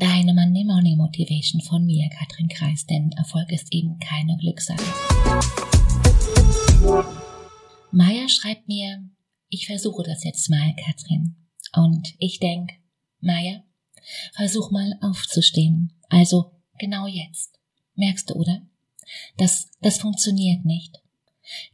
Deine Money Money Motivation von mir, Katrin Kreis, denn Erfolg ist eben keine Glückssache. Maya schreibt mir, ich versuche das jetzt mal, Katrin. Und ich denk, Maya, versuch mal aufzustehen. Also genau jetzt. Merkst du, oder? Das, das funktioniert nicht.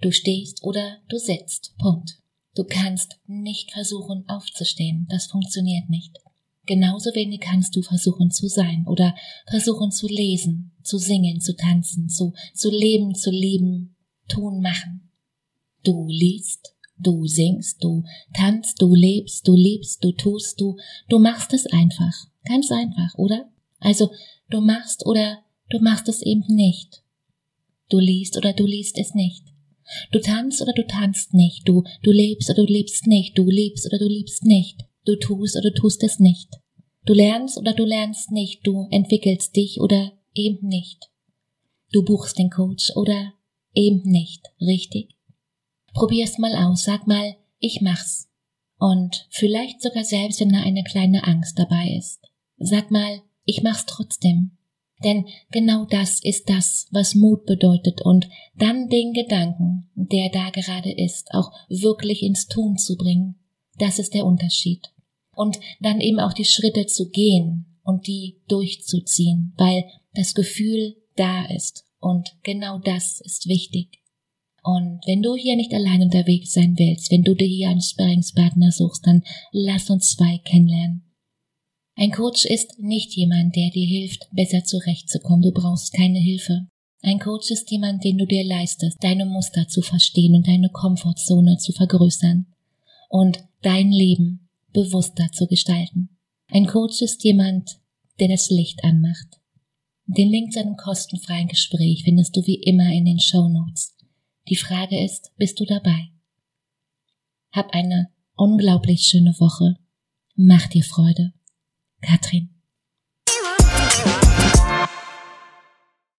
Du stehst oder du sitzt. Punkt. Du kannst nicht versuchen aufzustehen. Das funktioniert nicht. Genauso wenig kannst du versuchen zu sein oder versuchen zu lesen, zu singen, zu tanzen, zu, zu leben, zu lieben, tun, machen. Du liest, du singst, du tanzt, du lebst, du liebst, du tust, du, du machst es einfach. Ganz einfach, oder? Also, du machst oder du machst es eben nicht. Du liest oder du liest es nicht. Du tanzt oder du tanzt nicht. Du, du lebst oder du lebst nicht. Du liebst oder du liebst nicht. Du tust oder tust es nicht. Du lernst oder du lernst nicht. Du entwickelst dich oder eben nicht. Du buchst den Coach oder eben nicht. Richtig? Probier's mal aus. Sag mal, ich mach's. Und vielleicht sogar selbst, wenn da eine kleine Angst dabei ist. Sag mal, ich mach's trotzdem. Denn genau das ist das, was Mut bedeutet und dann den Gedanken, der da gerade ist, auch wirklich ins Tun zu bringen. Das ist der Unterschied. Und dann eben auch die Schritte zu gehen und die durchzuziehen, weil das Gefühl da ist. Und genau das ist wichtig. Und wenn du hier nicht allein unterwegs sein willst, wenn du dir hier einen Sparringspartner suchst, dann lass uns zwei kennenlernen. Ein Coach ist nicht jemand, der dir hilft, besser zurechtzukommen. Du brauchst keine Hilfe. Ein Coach ist jemand, den du dir leistest, deine Muster zu verstehen und deine Komfortzone zu vergrößern und dein Leben bewusster zu gestalten. Ein Coach ist jemand, der das Licht anmacht. Den Link zu einem kostenfreien Gespräch findest du wie immer in den Show Notes. Die Frage ist, bist du dabei? Hab eine unglaublich schöne Woche. Mach dir Freude. Katrin.